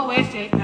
always take